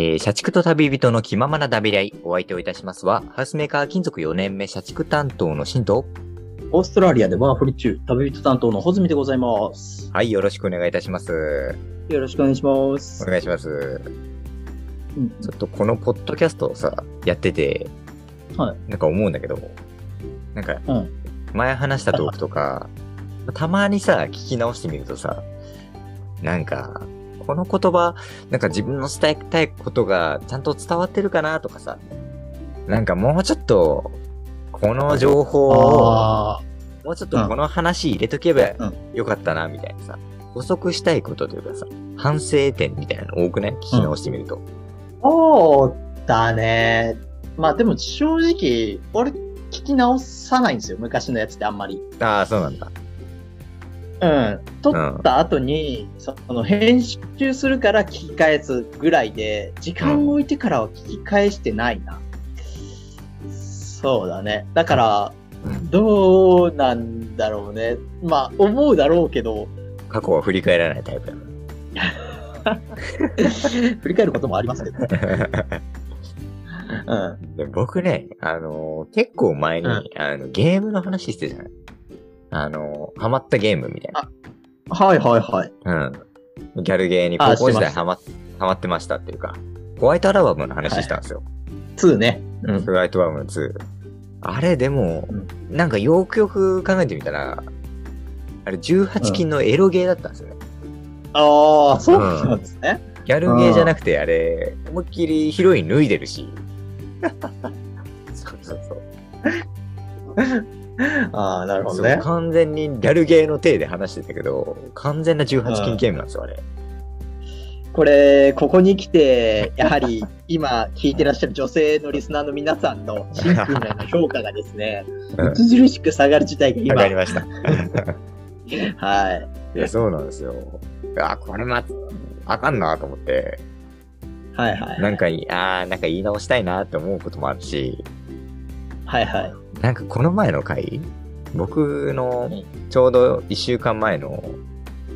えー社畜と旅人の気ままなダビライ。お相手をいたしますは、ハウスメーカー金属4年目社畜担当の新と。オーストラリアでワーホリ中、旅人担当のホズミでございます。はい、よろしくお願いいたします。よろしくお願いしまおす。願いします。うんちょっとこのポッドキャストをさ、やってて、はい。なんか思うんだけど、なんか、うん前話したトークとか、たまにさ、聞き直してみるとさ、なんか、この言葉、なんか自分の伝えたいことがちゃんと伝わってるかなとかさ、なんかもうちょっと、この情報を、あもうちょっとこの話入れとけばうんよかったな、みたいなさ、補足したいことというかさ、反省点みたいなの多くない？聞き直してみると。あ、そうだね。まあでも正直、俺聞き直さないんですよ。昔のやつってあんまり。ああ、そうなんだ。うん。撮った後に、その編集するから聞き返すぐらいで、時間を置いてからは聞き返してないな。そうだね。だから、うんどうなんだろうね。まあ、思うだろうけど、過去は振り返らないタイプだ 振り返ることもありますけど。な。うん。で僕ね、あのー結構前に、うんあの、ゲームの話してたじゃない？あのーハマったゲームみたいな。はいはいはい。うん。ギャルゲーに高校時代ハマハマってましたっていうか、ホワイトアルバムの話したんですよ。2ね。うん。ホワイトアルバム2。あれでも、うんなんかよくよく考えてみたら、あれ18禁のエロゲーだったんですよね。ああ、そうなんですね。ギャルゲーじゃなくて、あれ、思いっきりヒロイン脱いでるし。そうそうそう。ああ、なるほどね。完全にギャルゲーの体で話してたけど、完全な18禁ゲームなんですよ、あれ。これ、ここに来て、やはり今聞いてらっしゃる女性のリスナーの皆さんのシンプルな評価がですね、うん著しく下がる事態が今、わかりました。はい。いや、そうなんですよ。あ、これま、あかんなと思って、はいはい。なんかいい、あーなんか言い直したいなって思うこともあるし、はいはい。なんかこの前の回、僕のうんちょうど1週間前の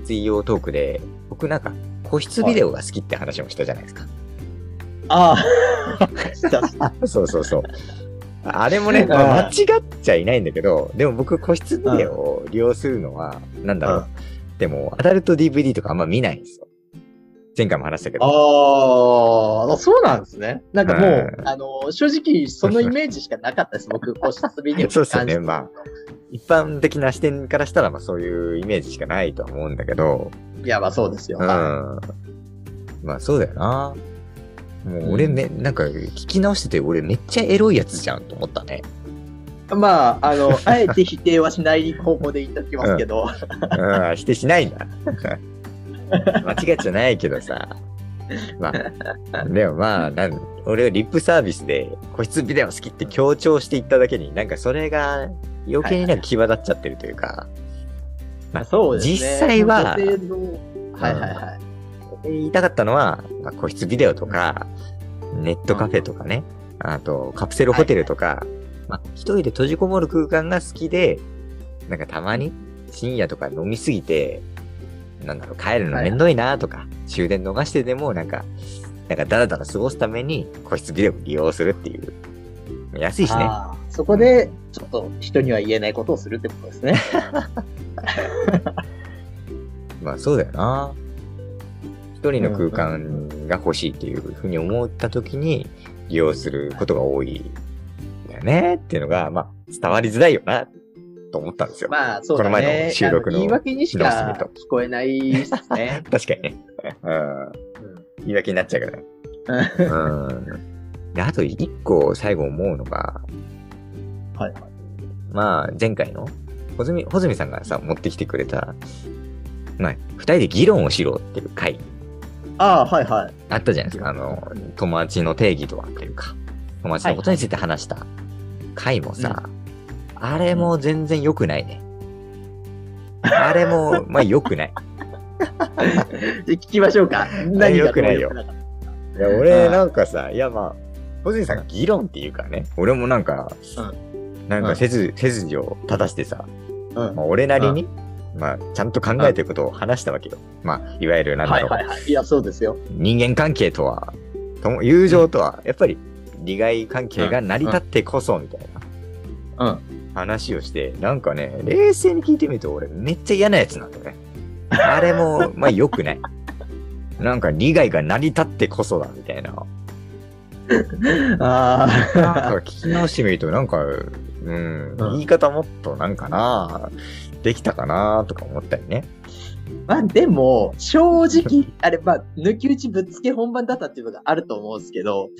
水曜トークで、僕なんか個室ビデオが好きって話もしたじゃないですか。ああ。そうそうそう。あれもね、まあ間違っちゃいないんだけど、でも僕個室ビデオを利用するのは、なんだろう。でも、アダルト DVD とかあんま見ないんですよ。前回も話したけど。ああ、そうなんですね。なんかもう、うんあの、正直そのイメージしかなかったです、僕、個室ビデオにそうっすよね関してまあ一般的な視点からしたら、まあそういうイメージしかないとは思うんだけど、いや、まあそうですよ。うん。まあそうだよな。もう俺め、なんか聞き直してて、俺めっちゃエロいやつじゃんと思ったね。まあ、あの、あえて否定はしない方向で言っておきますけど、うん、否定しないんだ。間違っちゃないけどさ。まあ、でもまあ、なん俺はリップサービスで個室ビデオ好きって強調していっただけに、なんかそれが余計になんか際立っちゃってるというか、まあそうですね。実際ははいはいはい。言いたかったのは、まあ、個室ビデオとか、ネットカフェとかね、あとカプセルホテルとか、まあ、一人で閉じこもる空間が好きで、なんかたまに深夜とか飲みすぎて、なんだろう、帰るのめんどいなとか、終電逃してでもなんか、なんかダラダラ過ごすために個室ビデオを利用するっていう。安いしね。そこで、ちょっと人には言えないことをするってことですね。まあそうだよな。一人の空間が欲しいっていうふうに思った時に利用することが多いんだよねっていうのが、まあ伝わりづらいよなと思ったんですよ。まあ、そうだね。この前の収録のあ言い訳にしか聞こえないですね。確かにね。うん。言い訳になっちゃうからね。うん。で、あと一個最後思うのが、はいはい。まあ前回の、ほずみ、ほずみさんがさ、持ってきてくれた、まあ、二人で議論をしろっていう回ああ、はいはい。あったじゃないですか。あの、友達の定義とはっていうか、友達のことについて話した回もさ、あれも全然良くないね。あれも、まあ良くない。じゃあ聞きましょうか。何がよくないよいや、俺なんかさ、いやまあ、小杉さんが議論っていうかね、俺もなんか、なんか背筋、を正してさ、たうんまあ、俺なりに、まあ、ちゃんと考えてることを話したわけよ。まあ、いわゆるなんだろう、はいはいはい。いや、そうですよ。人間関係とは、とも友情とは、やっぱり利害関係が成り立ってこそみたいなうん。話をして、なんかね、冷静に聞いてみると俺めっちゃ嫌なやつなんだよね。あれも、まあ良くない。なんか利害が成り立ってこそだみたいな。あなんかあ。聞き直してみると、なんか、うん、うん言い方もっとなんかな、できたかなとか思ったりね。まあでも、正直、あれ、まあ、抜き打ちぶっつけ本番だったっていうのがあると思うんですけど、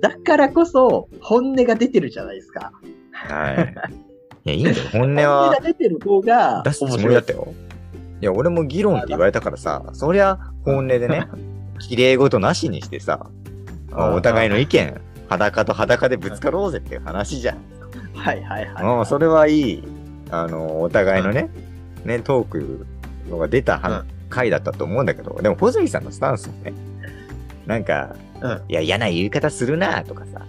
だからこそ、本音が出てるじゃないですか。はい。いや、いいんだよ。本 音本音はが出てる方が、出すつもりだったよ。いや、俺も議論って言われたからさ、そりゃ本音でね、綺麗事なしにしてさ、あお互いの意見、裸と裸でぶつかろうぜっていう話じゃん。はいはいはい。もうそれはいい、あの、お互いのね、ね、トークのが出たはうん回だったと思うんだけど、でも、小杉さんのスタンスもね、なんか、うんいや、嫌な言い方するなとかさ、ん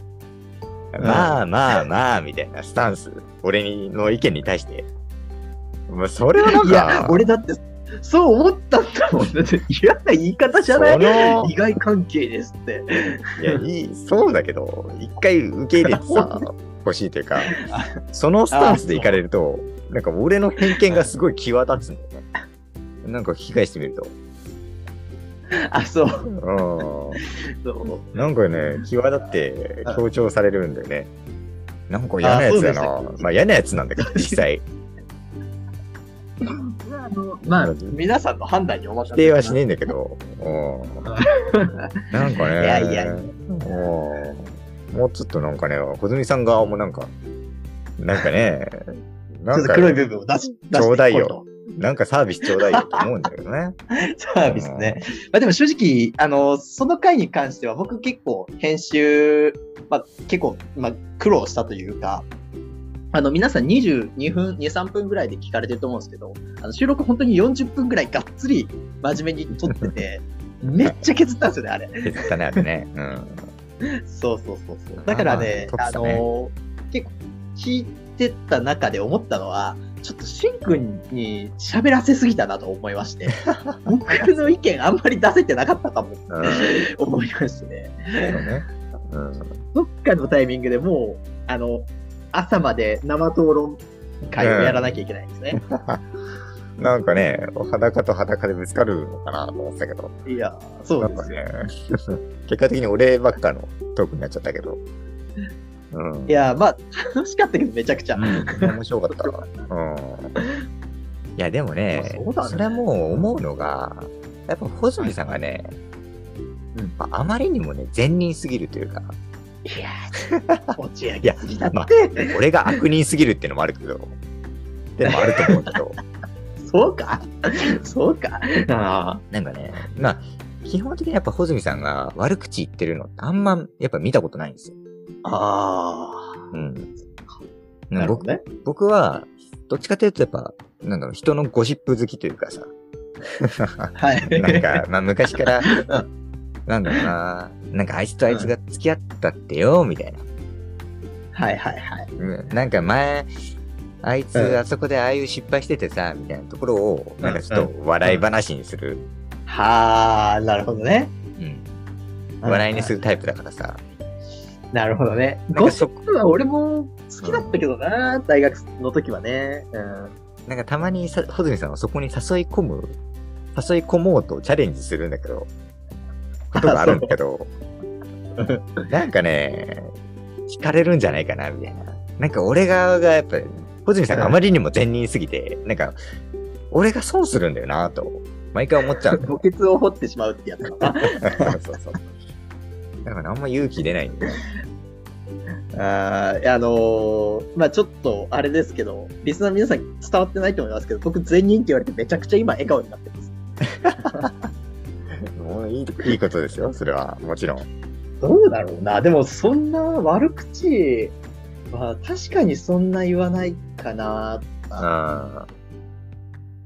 まあまあまあ、みたいなスタンス、俺にの意見に対して、もうそれはなんいやか、、俺だって、そう思ったんだもん。嫌な言い方じゃない？その利害関係ですって。いや、いい、そうだけど、一回受け入れてさ、欲しいというか、そのスタンスでいかれると、なんか俺の偏見がすごい際立つんだよね。なんか聞き返してみると。あ、そう。うそうん。なんかね、際立って強調されるんだよね。なんか嫌なやつだなあ。まあ嫌なやつなんだけど、実際。あのまあ、皆さんの判断にお任せ否定はしねえんだけど。うん。なんかね。いやいやうんもうちょっとなんかね、小泉さん側もなんか、なんかね、なんか、黒い部分を出し、ちょうだいよ。なんかサービスちょうだいよと思うんだけどね。サービスね。まあでも正直、あの、その回に関しては僕結構編集、まあ結構、まあ苦労したというか、あの皆さん22分、2、3分ぐらいで聞かれてると思うんですけど、あの収録本当に40分ぐらいがっつり真面目に撮ってて、めっちゃ削ったんですよね、あれ。削ったね、あれね。うん。そうそうそうそう。だからね、あねの、結構聞いてた中で思ったのは、ちょっとしんくんに喋らせすぎたなと思いまして、僕の意見あんまり出せてなかったかもうん。思いましてね。どっかのタイミングでもう、あの、朝まで生討論会をやらなきゃいけないんですね。なんかね、裸と裸でぶつかるのかなと思ってたけど、いや、そうですよ。ね、結果的に俺ばっかのトークになっちゃったけど。うん。いや、まあ、楽しかったけど、めちゃくちゃ。うん、面白かったわ。うん。いや、でもね、まあそねそれはもう思うのが、やっぱ、穂積さんがね、うんまああまりにもね、善人すぎるというか、いや、持ち上げすぎだって。まあ、俺が悪人すぎるっていうのもあるけど、でもあると思うけど、そうか？そうかあなんかね、まあ、基本的にやっぱ穂積さんが悪口言ってるのってあんま、やっぱ見たことないんですよ。あうん。ー。なるほ僕どね。僕は、どっちかというとやっぱ、なんだろう、人のゴシップ好きというかさ、はい。なんか、まあ昔からう、なんだろうな、なんかあいつとあいつが付き合ったってよ、みたいな。はいはいはい。うんなんか前、あいつうんあそこでああいう失敗しててさ、みたいなところを、んなんかちょっと笑い話にする。はあ、なるほどね。うん。笑いにするタイプだからさ。なるほどね。ゴシップは俺も好きだったけどな、大学の時はね。うん。なんかたまにさ、穂積さんはそこに誘い込む、誘い込もうとチャレンジするんだけど、ことがあるんだけど、なんかね、惹かれるんじゃないかな、みたいな。なんか俺側がやっぱり、穂積さんがあまりにも善人すぎて、なんか、俺が損するんだよな、と、毎回思っちゃう。墓穴を掘ってしまうってやつかな。そうそう。だからあんま勇気出ないんだよ。あーあのーまあちょっと、あれですけど、リスナーの皆さん伝わってないと思いますけど、僕善人って言われてめちゃくちゃ今笑顔になってます。もういい、いいことですよ、それは。もちろん。どうだろうな。でもそんな悪口は確かにそんな言わないかな。あ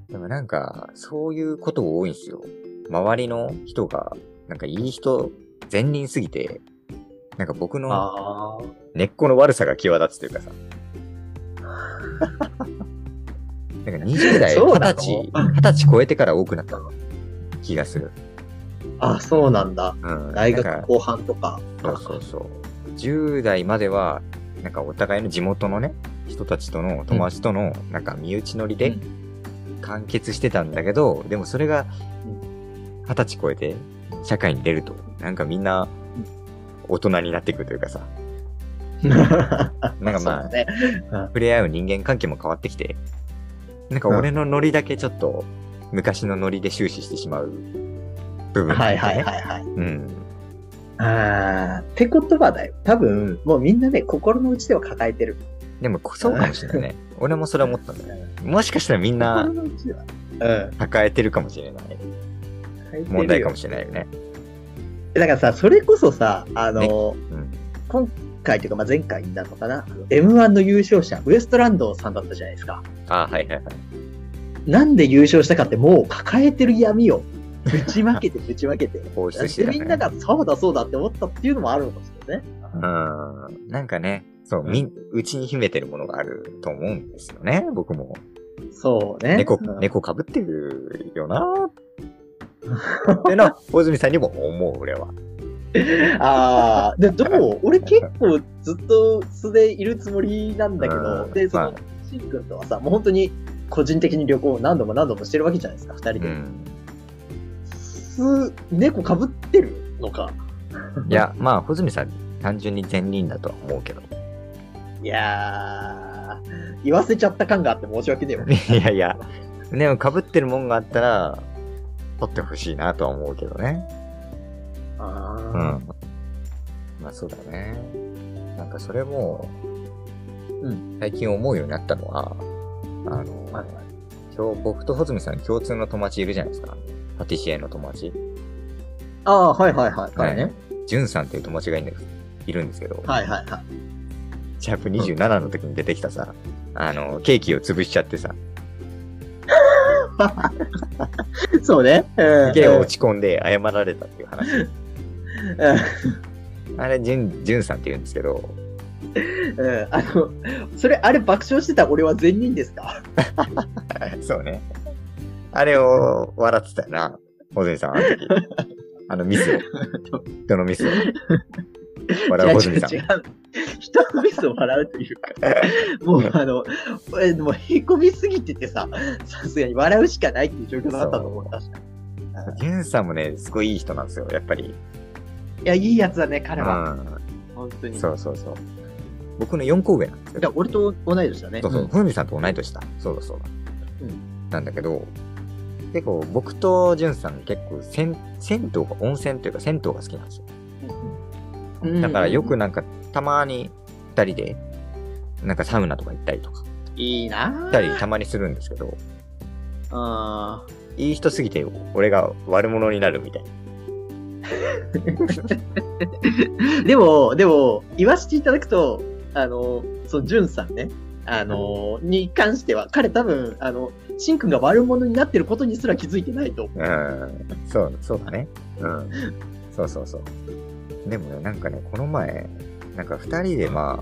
でもなんか、そういうこと多いんですよ。周りの人が、なんかいい人、善人すぎて、なんか僕の。根っこの悪さが際立つというかさ。なんか20代、20そうなの？歳、20歳超えてから多くなった気がする。あ、そうなんだ。うん。大学後半とか。そうそうそう。10代までは、なんかお互いの地元のね、人たちとの、友達との、なんか身内乗りでうん完結してたんだけど、でもそれが、二十歳超えて、社会に出ると、なんかみんな、大人になっていくというかさ、なんかまあね。触れ合う人間関係も変わってきて、なんか俺のノリだけちょっと、昔のノリで終始してしまう部分ねはいはいはいはい。うん。ああ、ってことはだよ。多分、もうみんなね、心の内では抱えてる。でも、そうかもしれないね。俺もそれは思ったんだよ。もしかしたらみんな。抱えてるかもしれない。問題かもしれないよね。だからさ、それこそさ、あの、ねうん。今回というか、まあ、前回になるのかな、あの M1 の優勝者、ウエストランドさんだったじゃないですか。あはいはいはい。なんで優勝したかって、もう抱えてる闇をぶちまけて、ぶちまけて。放出してみんながそうだそうだって思ったっていうのもあるのかもしれないね。うん。なんかね、そう、みん、うちに秘めてるものがあると思うんですよね、僕も。そうね。猫う、ん猫被ってるよなっての、大泉さんにも思う、俺は。ああ、で、どう俺結構ずっと素でいるつもりなんだけど、うんで、そのまあ、しんくんとはさ、もう本当に個人的に旅行を何度も何度もしてるわけじゃないですか、二人で。うん。す、猫被ってるのか？いや、まあ、穂積さん、単純に善人だとは思うけど。いやー、言わせちゃった感があって申し訳ねえわ。いやいや、でも被ってるもんがあったら、取ってほしいなとは思うけどね。うあん。まあそうだね。なんかそれも、うん最近思うようになったのは、あの、はいはい今日僕と穂積さん共通の友達いるじゃないですか。パティシエの友達。ああ、はいはいはい。彼ね。ジュンさんっていう友達がいるんですいるんですけど、はいはいはい。シャープ27の時に出てきたさ、あの、ケーキを潰しちゃってさ、そうね。うん。すげえ落ち込んで謝られたっていう話。うんあれ、ジュン、ジュンさんって言うんですけど、うん。あの、それ、あれ爆笑してた俺は善人ですか？そうね。あれを笑ってたよな、穂積さん、あの時。あのミスを。人のミスを。笑う穂積さん違う違う。違う。人のミスを笑うというか、もうあの、えもうへこみすぎててさ、さすがに笑うしかないっていう状況だったと思う、確かに。ジュンさんもね、すごいいい人なんですよ、やっぱり。いや、いいやつだね、彼うは。ん。本当に。そうそうそう。僕の4個上なんですけど。いや俺と同い年だね。そうそう、んふみさんと同い年だ。そうだそうだ。うんなんだけど、結構僕とジュンさん結構銭銭湯が、温泉というか銭湯が好きなんですよ。うんだからよくなんかたまに二人で、なんかサウナとか行ったりとか、いいな行ったりたまにするんですけど、あいい人すぎて俺が悪者になるみたいな。ー でも、でも、言わせていただくと、あの、その、ジュンさんね、あの、に関しては、彼多分、あの、シンくんが悪者になってることにすら気づいてないと。うん。そう、そうだね。うん。そうそうそう。でもね、なんかね、この前、なんか二人でまあ、ま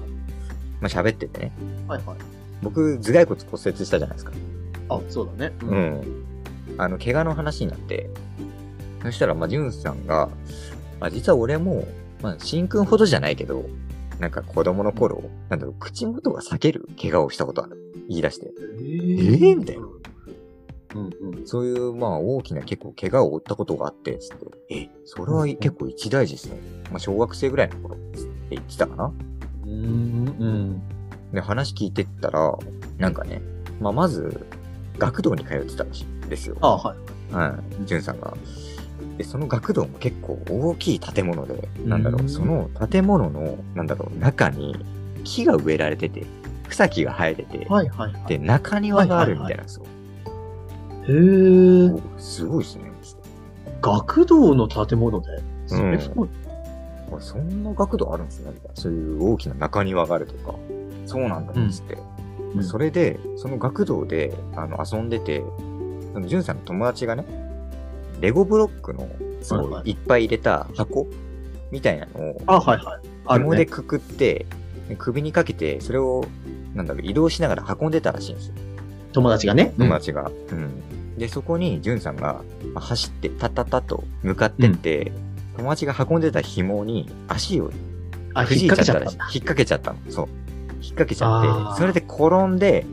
あ喋っててね、はいはい。僕、頭蓋骨骨折したじゃないですか。あ、そうだね。う。ん。あの、怪我の話になって、そしたら、まあ、ジュンさんが、まあ、実は俺も、まあ、シンくんほどじゃないけど、なんか子供の頃、なんだろう、口元が裂ける怪我をしたことある。言い出して。ええー？みたいな。うんうん。そういう、まあ、大きな結構怪我を負ったことがあって、つって、え、それは結構一大事ですね。まあ、小学生ぐらいの頃、つって言ってたかな？うんうん。で、話聞いてったら、なんかね、まあ、まず、学童に通ってたんですよ。あ、はい。はい、ジュンさんが。で、その学童も結構大きい建物で、なんだろうんう、その建物の、なんだろう、中に木が植えられてて、草木が生えてて、はいはいはい。で、中庭があるみたいなんですよ。へー。おすごいですね。学童の建物で？そうんれすごい。あそんな学童あるんですねみたいな。そういう大きな中庭があるとか。そうなんだ、つって。うんそれで、その学童で、あの、遊んでて、その、ジュンさんの友達がね、レゴブロックの、すはいはいごい、いっぱい入れた箱みたいなのを、あ、はいはい。紐でくくって、首にかけて、それを、なんだろう、移動しながら運んでたらしいんですよ。友達がね？友達が。うん。で、そこに、んさんがまあ走って、たったったと向かってって、友達が運んでた紐に足をあ、引っいちゃったたらしい。引っ掛けちゃったの。そう。引っ掛けちゃあっーて、それで転んで、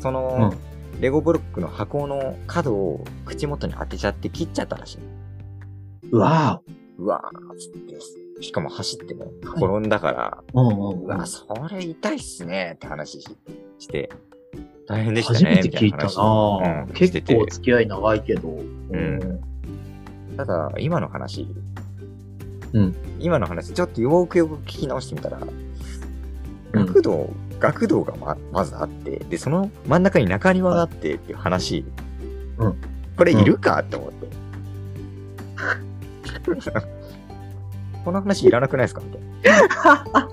その、レゴブロックの箱の角を口元に当てちゃって切っちゃったらしい。うわうわーっつって、しかも走ってね、転んだから、ぁ。うんうんうわ、それ痛いっすねって話しして、大変でした初ね、めて聞いたなみたいな話うん、結構付き合い長いけど。んただ、今の話、うん今の話、ちょっとよくよく聞き直してみたら、うん学童、学童がま、まずあって、で、その真ん中に中庭があってっていう話、うんこれいるかって思って。この話いらなくないですか？みたいな。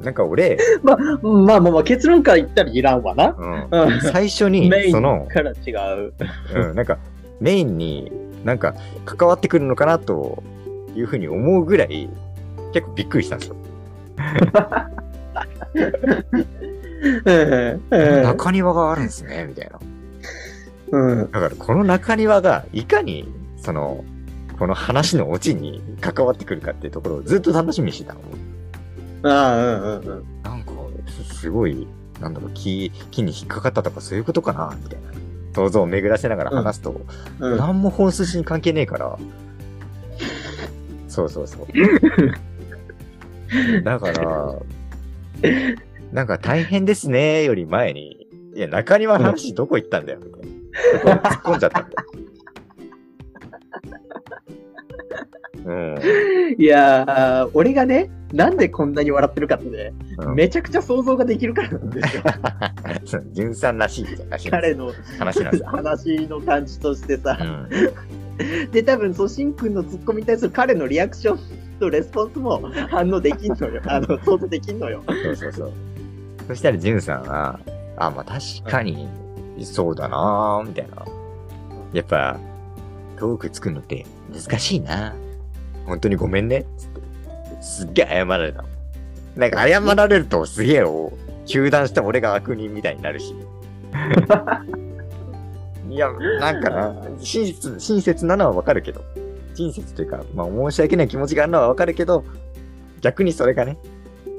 なんか俺、まあ、まあまあまあ、結論から言ったらいらんわな。うん、うん。最初にメイ、ンその、から違う。うん、なんか、メインになんか関わってくるのかなというふうに思うぐらい、結構びっくりしたんですよ。うん中庭があるんですね、みたいな。うん。だからこの中庭がいかに、その、この話のオチに関わってくるかっていうところをずっと楽しみにしてたの。ああ、うんうんうん。なんか、すすごい、なんだろう、木、木に引っかかったとかそういうことかな、みたいな。想像を巡らせながら話すと、うん何も本筋に関係ねえから。そうそうそう。だから、なんか大変ですねより前に、いや、中庭の話どこ行ったんだよ、みたいな。突っ込んじゃったんだよ。うん。いやー、俺がね、なんでこんなに笑ってるかってね、うんめちゃくちゃ想像ができるからなんですよ。純さんらしい彼の話なんですよ。話の感じとしてさう。ん。で、多分、そう、しんくんのツッコミに対する彼のリアクションとレスポンスも反応できんのよ。あの、想像できんのよ。そうそうそう。そしたら、ジュンさんは、あ、まあ確かに、そうだなぁ、みたいな。やっぱ、トーク作るのって難しいな。本当にごめんね。つってすっげえ謝られた。なんか謝られるとすげえを、糾弾した俺が悪人みたいになるし。いや、なんかな、親切、親切なのはわかるけど。親切というか、まあ申し訳ない気持ちがあるのはわかるけど、逆にそれがね、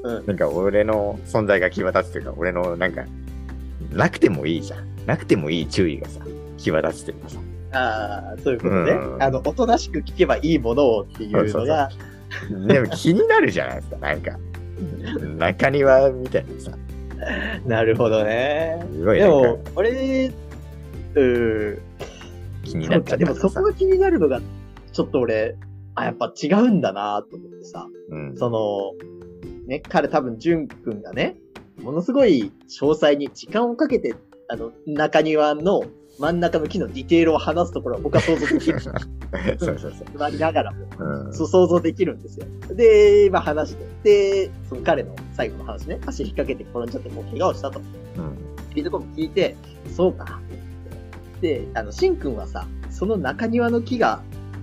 うんなんか俺の存在が際立つというか、俺のなんか、なくてもいいじゃん。なくてもいい注意がさ、際立つというかさ。ああ、そういうことね。うんあの、おとなしく聞けばいいものをっていうのが、でも気になるじゃないですか、なんか。中庭みたいなさ、なるほどね。すごいなんでもか、俺、うー気になっちゃでもそこが気になるのが、ちょっと俺、あ、やっぱ違うんだなと思ってさ、うん。その、ね、彼多分、ジュン君がね、ものすごい詳細に時間をかけて、あの、中庭の真ん中の木のディテールを話すところは僕は想像できる。そうそうそう。座りながらも、うん。そう想像できるんですよ。で、まあ話して、で、その彼の最後の話ね、足引っ掛けて転んじゃってもう怪我をしたと。うん。いうところも聞いて、そうか。で、あの、しんくんはさ、その中庭の木が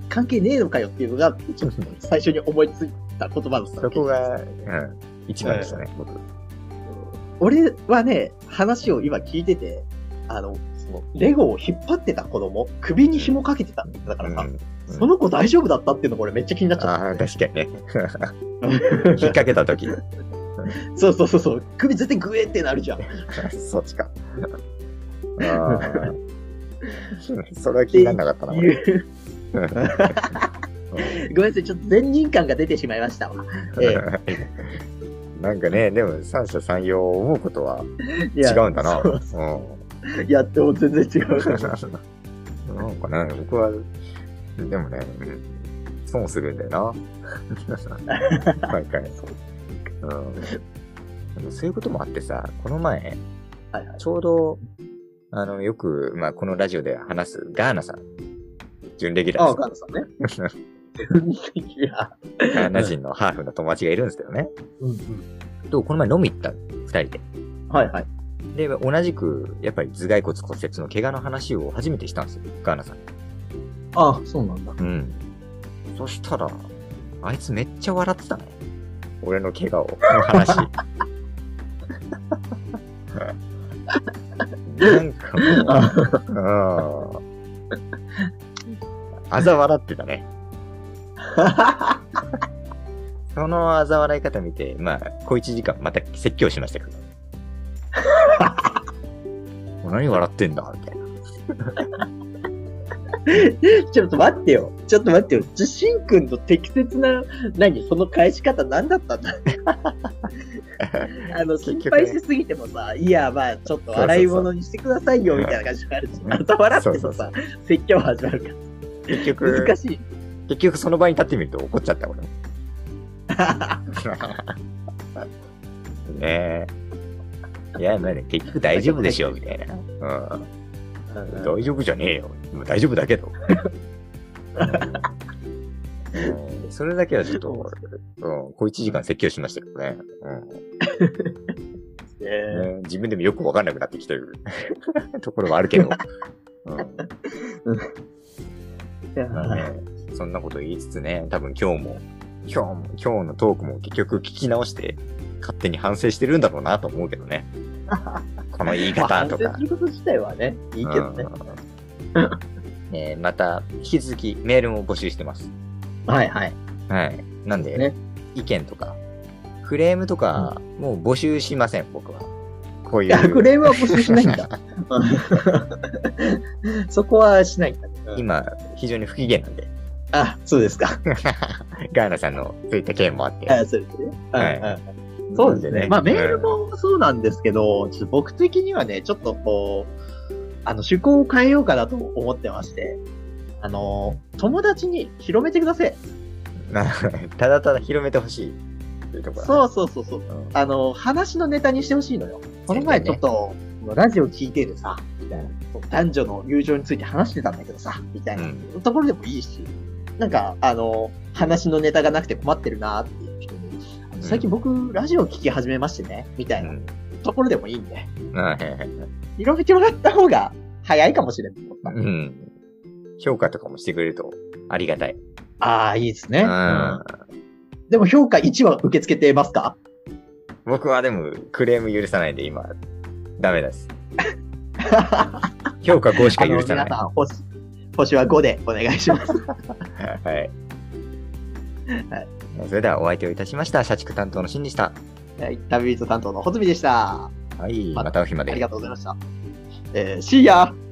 関係ねえのかよっていうのが、ちょっと最初に思いついた言葉だったそこが、うん、一番でしたね、僕。俺はね、話を今聞いてて、あの、レゴを引っ張ってた子供、首に紐かけてたんだからさ、うんその子大丈夫だったっていうのが俺めっちゃ気になっちゃっああ、確かにね。た。引っ掛けた時そうそうそうそう、首絶対グエってなるじゃん。そっちか。ああ。それは気にならなかったな、ごめんなさい、ちょっと善人感が出てしまいましたわ。えなんかね、でも三者三様思うことはえ違うんだな。そうい や、でも全然違う。うん。なんかね、僕は、でもね、うん損するんだよな。毎回。うん。そういうこともあってさ、この前、はいはい。ちょうど、あの、よく、まあ、このラジオで話すガーナさん、準レギュラああ、ーガンさんね。です。いや、ガーナ人のハーフの友達がいるんですけどね。うんうん。と、この前飲み行った、二人で。はいはい。で、同じく、やっぱり頭蓋骨骨折の怪我の話を初めてしたんですよ、ガーナさん。ああ、そうなんだ。うん。そしたら、あいつめっちゃ笑ってたね。俺の怪我を、の話。なんかもう、うん。あざ笑ってたね。そのあざ笑い方見て、まあ、小一時間また説教しましたけど。何笑ってんだみたいな。ちょっと待ってよ。ちょっと待ってよ。じゃ、しんくんの適切な、何その返し方何だったんだ あの、心配しすぎてもさ、いや、まあ、ちょっと笑い物にしてくださいよ、みたいな感じになるし、うんあと笑ってもさ、説教始まるか結局ら。、難しい。結局その場に立ってみると怒っちゃった、俺も。ねえ。いや、まあね、結局大丈夫でしょ、みたいな。うん。大丈夫じゃねえよ。まあ大丈夫だけど。うんそれだけはちょっと、うん、小一時間説教しましたけどね。うん自分でもよくわかんなくなってきてる ところはあるけど。うんまあね、そんなこと言いつつね、多分今日も、今日も、今日のトークも結局聞き直して、勝手に反省してるんだろうなと思うけどね。この言いまあ方とか反省す。ること自体はね、いいけどね。うんねまた、引き続きメールも募集してます。はいはい。はい。なんで、ね意見とか、クレームとか、もう募集しません、僕は。こういう。クレームは募集しないんだ。そこはしないんだ。うん今、非常に不機嫌なんで。あ、そうですか。ガーナさんのそういった件もあって。あそうですね。はいうんうんそうですね。まあ、メールうんもそうなんですけど、ちょっと僕的にはね、ちょっとこう、あの、趣向を変えようかなと思ってまして、あの、友達に広めてください。なただただ広めてほしいっていうところ。そうそうそうそう。うんあの、話のネタにしてほしいのよ。この前ちょっと、ラジオ聞いてるさ、みたいな。男女の友情について話してたんだけどさ、みたいなうんところでもいいし、なんか、あの、話のネタがなくて困ってるなっていう人に、最近僕、ラジオ聞き始めましてね、みたいなうんところでもいいんで、広めてもらった方が早いかもしれんと思った。うん。評価とかもしてくれるとありがたい。ああ、いいですね。ううんん。でも評価1は受け付けてますか？僕はでもクレーム許さないんで今、ダメです。評価5しか許さない。皆さん、星、星は5でお願いします。はい。それではお相手をいたしました。社畜担当のシンでした。はい、旅人担当の穂積でした。はい。ままたお日まであり。がとうございました。えー、See ya!